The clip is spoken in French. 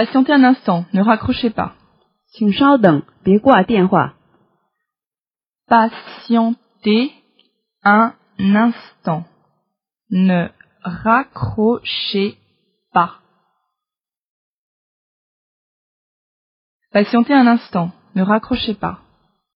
Patientez un instant, ne raccrochez pas. 请稍等，别挂电话。Patientez un instant, ne raccrochez pas. Patientez un instant, ne raccrochez pas.